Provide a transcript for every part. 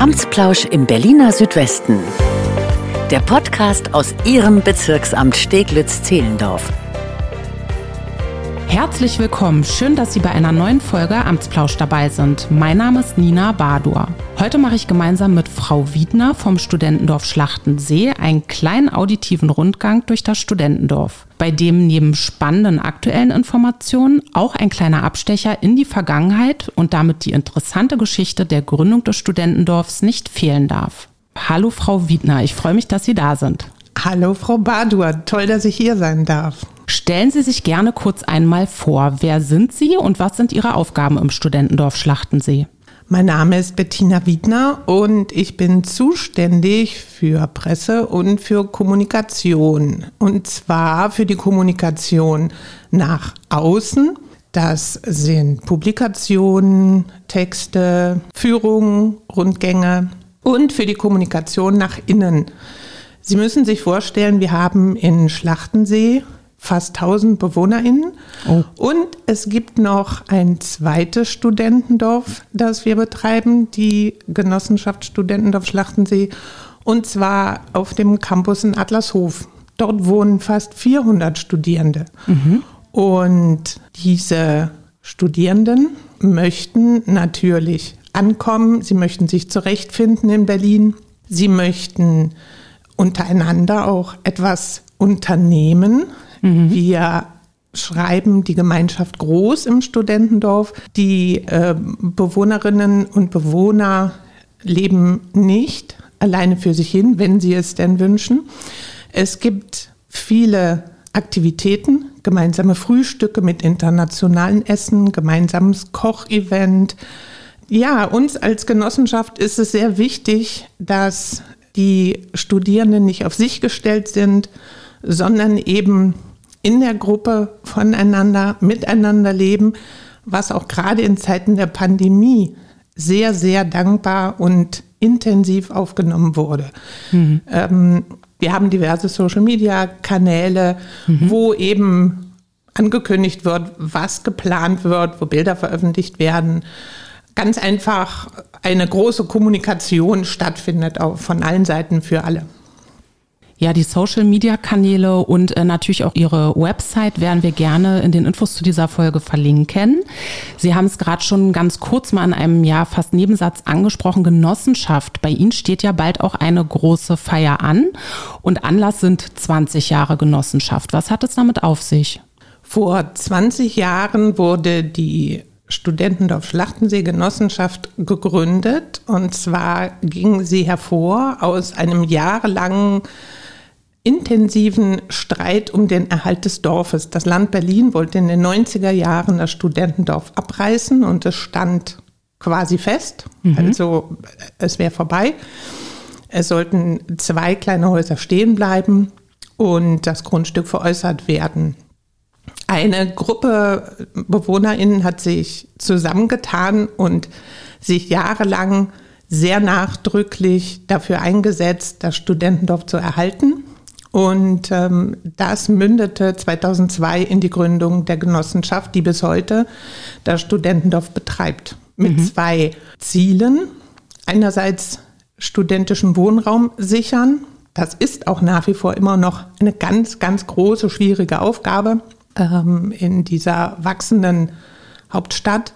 Amtsplausch im Berliner Südwesten. Der Podcast aus Ihrem Bezirksamt Steglitz-Zehlendorf. Herzlich willkommen. Schön, dass Sie bei einer neuen Folge Amtsplausch dabei sind. Mein Name ist Nina Badur. Heute mache ich gemeinsam mit Frau Wiedner vom Studentendorf Schlachtensee einen kleinen auditiven Rundgang durch das Studentendorf, bei dem neben spannenden aktuellen Informationen auch ein kleiner Abstecher in die Vergangenheit und damit die interessante Geschichte der Gründung des Studentendorfs nicht fehlen darf. Hallo Frau Wiedner, ich freue mich, dass Sie da sind. Hallo Frau Badur, toll, dass ich hier sein darf. Stellen Sie sich gerne kurz einmal vor. Wer sind Sie und was sind Ihre Aufgaben im Studentendorf Schlachtensee? Mein Name ist Bettina Wiedner und ich bin zuständig für Presse und für Kommunikation. Und zwar für die Kommunikation nach außen. Das sind Publikationen, Texte, Führungen, Rundgänge und für die Kommunikation nach innen. Sie müssen sich vorstellen, wir haben in Schlachtensee fast 1000 BewohnerInnen. Oh. Und es gibt noch ein zweites Studentendorf, das wir betreiben, die Genossenschaft Studentendorf Schlachtensee, und zwar auf dem Campus in Adlershof. Dort wohnen fast 400 Studierende. Mhm. Und diese Studierenden möchten natürlich ankommen, sie möchten sich zurechtfinden in Berlin, sie möchten untereinander auch etwas unternehmen. Mhm. Wir schreiben die Gemeinschaft groß im Studentendorf. Die äh, Bewohnerinnen und Bewohner leben nicht alleine für sich hin, wenn sie es denn wünschen. Es gibt viele Aktivitäten, gemeinsame Frühstücke mit internationalen Essen, gemeinsames Kochevent. Ja, uns als Genossenschaft ist es sehr wichtig, dass die Studierenden nicht auf sich gestellt sind, sondern eben in der Gruppe voneinander, miteinander leben, was auch gerade in Zeiten der Pandemie sehr, sehr dankbar und intensiv aufgenommen wurde. Mhm. Ähm, wir haben diverse Social-Media-Kanäle, mhm. wo eben angekündigt wird, was geplant wird, wo Bilder veröffentlicht werden. Ganz einfach eine große Kommunikation stattfindet, auch von allen Seiten für alle. Ja, die Social-Media-Kanäle und äh, natürlich auch Ihre Website werden wir gerne in den Infos zu dieser Folge verlinken. Sie haben es gerade schon ganz kurz mal in einem ja fast Nebensatz angesprochen, Genossenschaft. Bei Ihnen steht ja bald auch eine große Feier an und Anlass sind 20 Jahre Genossenschaft. Was hat es damit auf sich? Vor 20 Jahren wurde die Studentendorf Schlachtensee Genossenschaft gegründet. Und zwar ging sie hervor aus einem jahrelangen intensiven Streit um den Erhalt des Dorfes. Das Land Berlin wollte in den 90er Jahren das Studentendorf abreißen und es stand quasi fest. Mhm. Also es wäre vorbei. Es sollten zwei kleine Häuser stehen bleiben und das Grundstück veräußert werden. Eine Gruppe BewohnerInnen hat sich zusammengetan und sich jahrelang sehr nachdrücklich dafür eingesetzt, das Studentendorf zu erhalten. Und ähm, das mündete 2002 in die Gründung der Genossenschaft, die bis heute das Studentendorf betreibt. Mit mhm. zwei Zielen. Einerseits studentischen Wohnraum sichern. Das ist auch nach wie vor immer noch eine ganz, ganz große, schwierige Aufgabe ähm, in dieser wachsenden Hauptstadt.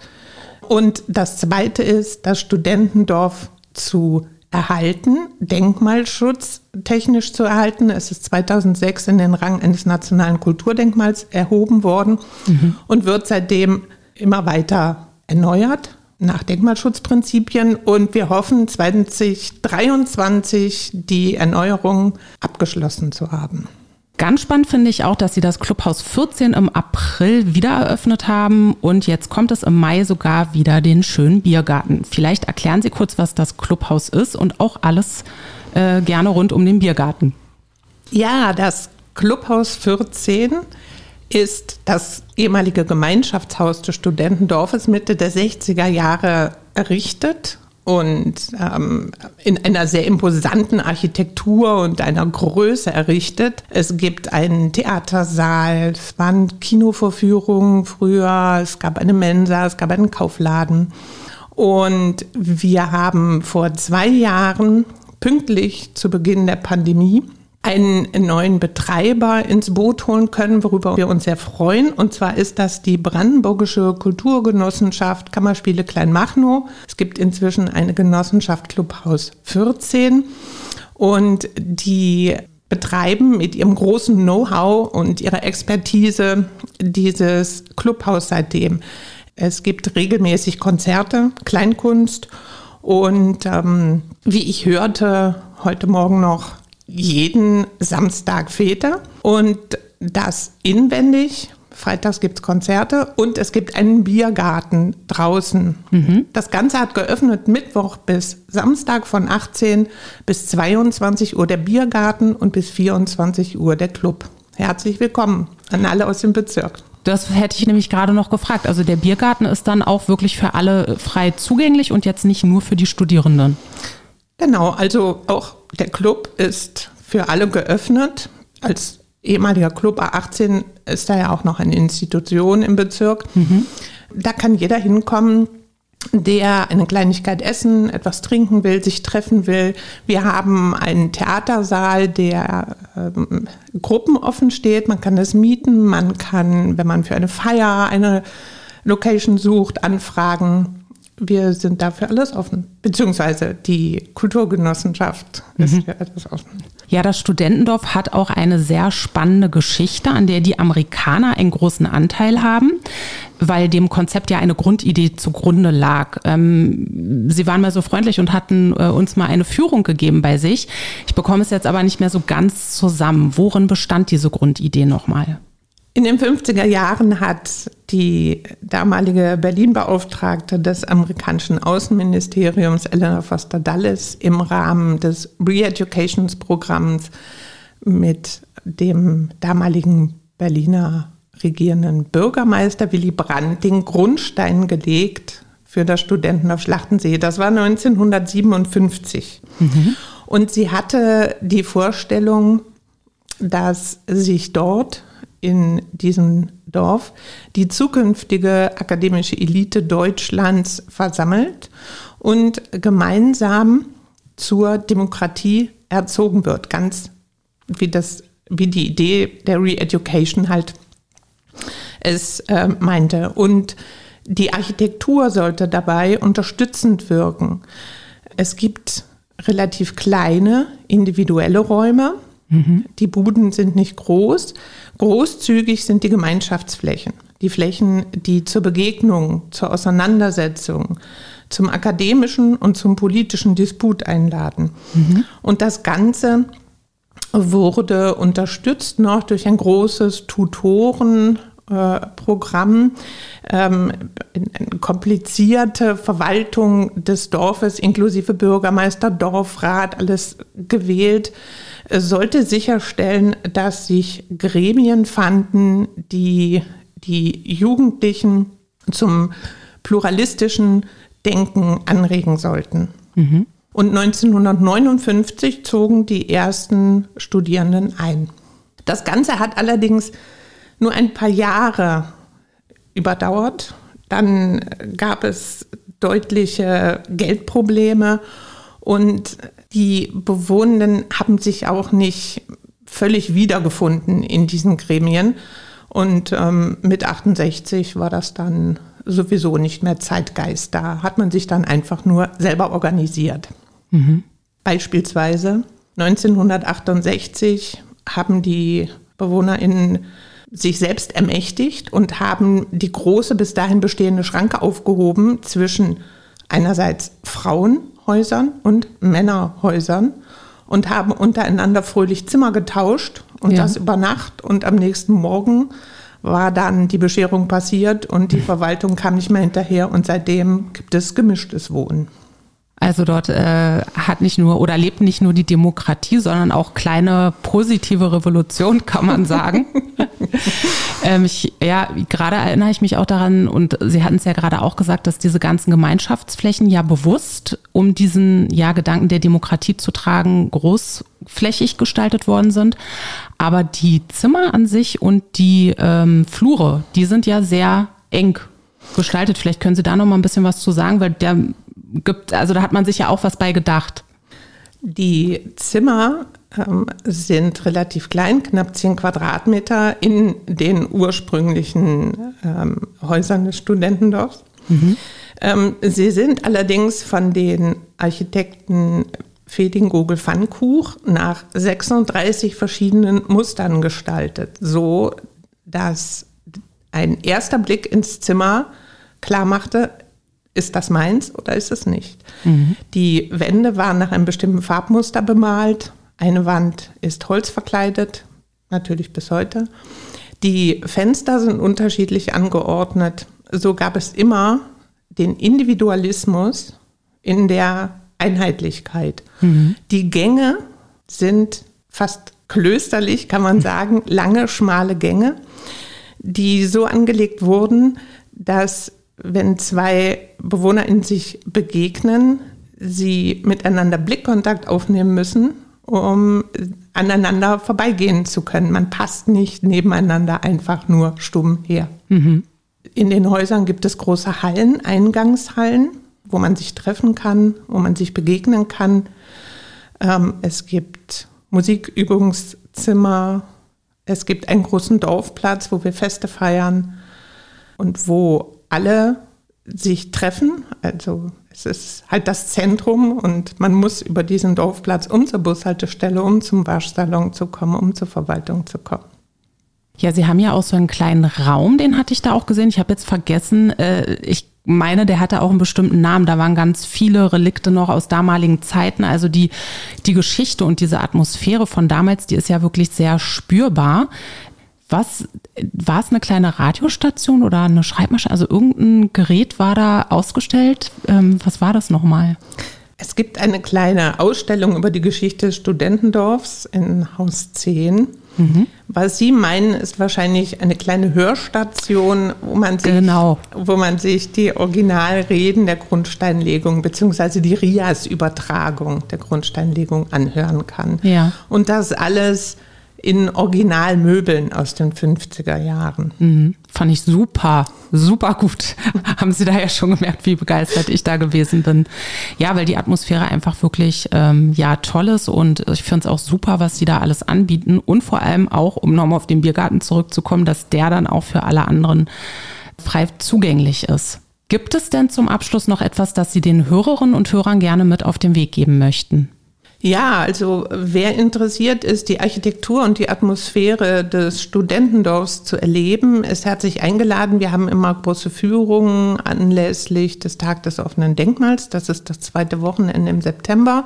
Und das Zweite ist, das Studentendorf zu erhalten, Denkmalschutz technisch zu erhalten. Es ist 2006 in den Rang eines nationalen Kulturdenkmals erhoben worden mhm. und wird seitdem immer weiter erneuert nach Denkmalschutzprinzipien und wir hoffen 2023 die Erneuerung abgeschlossen zu haben. Ganz spannend finde ich auch, dass Sie das Clubhaus 14 im April wieder eröffnet haben und jetzt kommt es im Mai sogar wieder den schönen Biergarten. Vielleicht erklären Sie kurz, was das Clubhaus ist und auch alles äh, gerne rund um den Biergarten. Ja, das Clubhaus 14 ist das ehemalige Gemeinschaftshaus des Studentendorfes Mitte der 60er Jahre errichtet und ähm, in einer sehr imposanten Architektur und einer Größe errichtet. Es gibt einen Theatersaal, es waren Kinovorführungen früher, es gab eine Mensa, es gab einen Kaufladen. Und wir haben vor zwei Jahren, pünktlich zu Beginn der Pandemie, einen neuen Betreiber ins Boot holen können, worüber wir uns sehr freuen. Und zwar ist das die Brandenburgische Kulturgenossenschaft Kammerspiele Kleinmachnow. Es gibt inzwischen eine Genossenschaft Clubhaus 14 und die betreiben mit ihrem großen Know-how und ihrer Expertise dieses Clubhaus seitdem. Es gibt regelmäßig Konzerte, Kleinkunst und ähm, wie ich hörte heute Morgen noch jeden Samstag Fete und das inwendig. Freitags gibt es Konzerte und es gibt einen Biergarten draußen. Mhm. Das Ganze hat geöffnet Mittwoch bis Samstag von 18 bis 22 Uhr der Biergarten und bis 24 Uhr der Club. Herzlich willkommen an alle aus dem Bezirk. Das hätte ich nämlich gerade noch gefragt. Also der Biergarten ist dann auch wirklich für alle frei zugänglich und jetzt nicht nur für die Studierenden. Genau, also auch der Club ist für alle geöffnet. Als ehemaliger Club A18 ist da ja auch noch eine Institution im Bezirk. Mhm. Da kann jeder hinkommen, der eine Kleinigkeit essen, etwas trinken will, sich treffen will. Wir haben einen Theatersaal, der ähm, gruppenoffen steht. Man kann das mieten. Man kann, wenn man für eine Feier eine Location sucht, anfragen wir sind dafür alles offen. Beziehungsweise die Kulturgenossenschaft ist mhm. für alles offen. Ja, das Studentendorf hat auch eine sehr spannende Geschichte, an der die Amerikaner einen großen Anteil haben, weil dem Konzept ja eine Grundidee zugrunde lag. Ähm, sie waren mal so freundlich und hatten äh, uns mal eine Führung gegeben bei sich. Ich bekomme es jetzt aber nicht mehr so ganz zusammen. Worin bestand diese Grundidee nochmal? In den 50er Jahren hat die damalige Berlin-Beauftragte des amerikanischen Außenministeriums, Eleanor Foster Dulles, im Rahmen des Re-Educations-Programms mit dem damaligen Berliner regierenden Bürgermeister Willy Brandt den Grundstein gelegt für das Studenten auf Schlachtensee. Das war 1957. Mhm. Und sie hatte die Vorstellung, dass sich dort in diesem Dorf die zukünftige akademische Elite Deutschlands versammelt und gemeinsam zur Demokratie erzogen wird, ganz wie das wie die Idee der Re-Education halt es äh, meinte. Und die Architektur sollte dabei unterstützend wirken. Es gibt relativ kleine individuelle Räume. Mhm. Die Buden sind nicht groß. Großzügig sind die Gemeinschaftsflächen, die Flächen, die zur Begegnung, zur Auseinandersetzung, zum akademischen und zum politischen Disput einladen. Mhm. Und das Ganze wurde unterstützt noch durch ein großes Tutoren- Programm, ähm, komplizierte Verwaltung des Dorfes inklusive Bürgermeister, Dorfrat, alles gewählt sollte sicherstellen, dass sich Gremien fanden, die die Jugendlichen zum pluralistischen Denken anregen sollten. Mhm. Und 1959 zogen die ersten Studierenden ein. Das Ganze hat allerdings nur ein paar Jahre überdauert. Dann gab es deutliche Geldprobleme und die Bewohnenden haben sich auch nicht völlig wiedergefunden in diesen Gremien. Und ähm, mit 68 war das dann sowieso nicht mehr Zeitgeist. Da hat man sich dann einfach nur selber organisiert. Mhm. Beispielsweise 1968 haben die BewohnerInnen sich selbst ermächtigt und haben die große bis dahin bestehende Schranke aufgehoben zwischen einerseits Frauen Häusern und Männerhäusern und haben untereinander fröhlich Zimmer getauscht und ja. das über Nacht und am nächsten Morgen war dann die Bescherung passiert und die Verwaltung kam nicht mehr hinterher und seitdem gibt es gemischtes Wohnen. Also dort äh, hat nicht nur oder lebt nicht nur die Demokratie, sondern auch kleine positive Revolution, kann man sagen. ähm, ich, ja, gerade erinnere ich mich auch daran, und Sie hatten es ja gerade auch gesagt, dass diese ganzen Gemeinschaftsflächen ja bewusst, um diesen ja, Gedanken der Demokratie zu tragen, großflächig gestaltet worden sind. Aber die Zimmer an sich und die ähm, Flure, die sind ja sehr eng gestaltet. Vielleicht können Sie da noch mal ein bisschen was zu sagen, weil der gibt, also da hat man sich ja auch was bei gedacht. Die Zimmer ähm, sind relativ klein, knapp 10 Quadratmeter in den ursprünglichen ähm, Häusern des Studentendorfs. Mhm. Ähm, sie sind allerdings von den Architekten Feding Gogel Pfannkuch nach 36 verschiedenen Mustern gestaltet, so dass ein erster Blick ins Zimmer klar machte, ist das meins oder ist es nicht? Mhm. Die Wände waren nach einem bestimmten Farbmuster bemalt. Eine Wand ist holzverkleidet, natürlich bis heute. Die Fenster sind unterschiedlich angeordnet. So gab es immer den Individualismus in der Einheitlichkeit. Mhm. Die Gänge sind fast klösterlich, kann man sagen, lange, schmale Gänge, die so angelegt wurden, dass wenn zwei Bewohner in sich begegnen, sie miteinander Blickkontakt aufnehmen müssen, um aneinander vorbeigehen zu können. Man passt nicht nebeneinander einfach nur stumm her. Mhm. In den Häusern gibt es große Hallen, Eingangshallen, wo man sich treffen kann, wo man sich begegnen kann. Ähm, es gibt Musikübungszimmer, es gibt einen großen Dorfplatz, wo wir Feste feiern und wo alle sich treffen. Also es ist halt das Zentrum und man muss über diesen Dorfplatz um zur Bushaltestelle, um zum Waschsalon zu kommen, um zur Verwaltung zu kommen. Ja, Sie haben ja auch so einen kleinen Raum, den hatte ich da auch gesehen. Ich habe jetzt vergessen, äh, ich meine, der hatte auch einen bestimmten Namen. Da waren ganz viele Relikte noch aus damaligen Zeiten. Also die, die Geschichte und diese Atmosphäre von damals, die ist ja wirklich sehr spürbar. Was war es eine kleine Radiostation oder eine Schreibmaschine? Also irgendein Gerät war da ausgestellt. Ähm, was war das nochmal? Es gibt eine kleine Ausstellung über die Geschichte des Studentendorfs in Haus 10. Mhm. Was Sie meinen, ist wahrscheinlich eine kleine Hörstation, wo man sich, genau. wo man sich die Originalreden der Grundsteinlegung bzw. die Rias-Übertragung der Grundsteinlegung anhören kann. Ja. Und das alles in Originalmöbeln aus den 50er Jahren. Mhm. Fand ich super, super gut. Haben Sie da ja schon gemerkt, wie begeistert ich da gewesen bin. Ja, weil die Atmosphäre einfach wirklich ähm, ja toll ist und ich finde es auch super, was Sie da alles anbieten und vor allem auch, um nochmal auf den Biergarten zurückzukommen, dass der dann auch für alle anderen frei zugänglich ist. Gibt es denn zum Abschluss noch etwas, das Sie den Hörerinnen und Hörern gerne mit auf den Weg geben möchten? Ja, also wer interessiert ist, die Architektur und die Atmosphäre des Studentendorfs zu erleben, ist herzlich eingeladen. Wir haben immer große Führungen anlässlich des Tag des offenen Denkmals. Das ist das zweite Wochenende im September.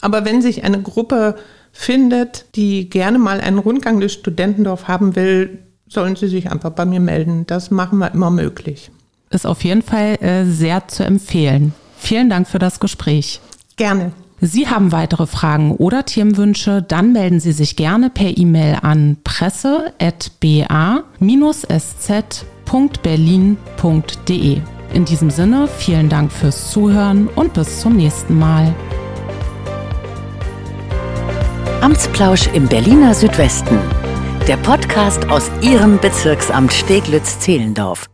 Aber wenn sich eine Gruppe findet, die gerne mal einen Rundgang durch Studentendorf haben will, sollen sie sich einfach bei mir melden. Das machen wir immer möglich. Ist auf jeden Fall äh, sehr zu empfehlen. Vielen Dank für das Gespräch. Gerne. Sie haben weitere Fragen oder Themenwünsche, dann melden Sie sich gerne per E-Mail an presse.ba-sz.berlin.de. In diesem Sinne, vielen Dank fürs Zuhören und bis zum nächsten Mal. Amtsplausch im Berliner Südwesten. Der Podcast aus Ihrem Bezirksamt Steglitz-Zehlendorf.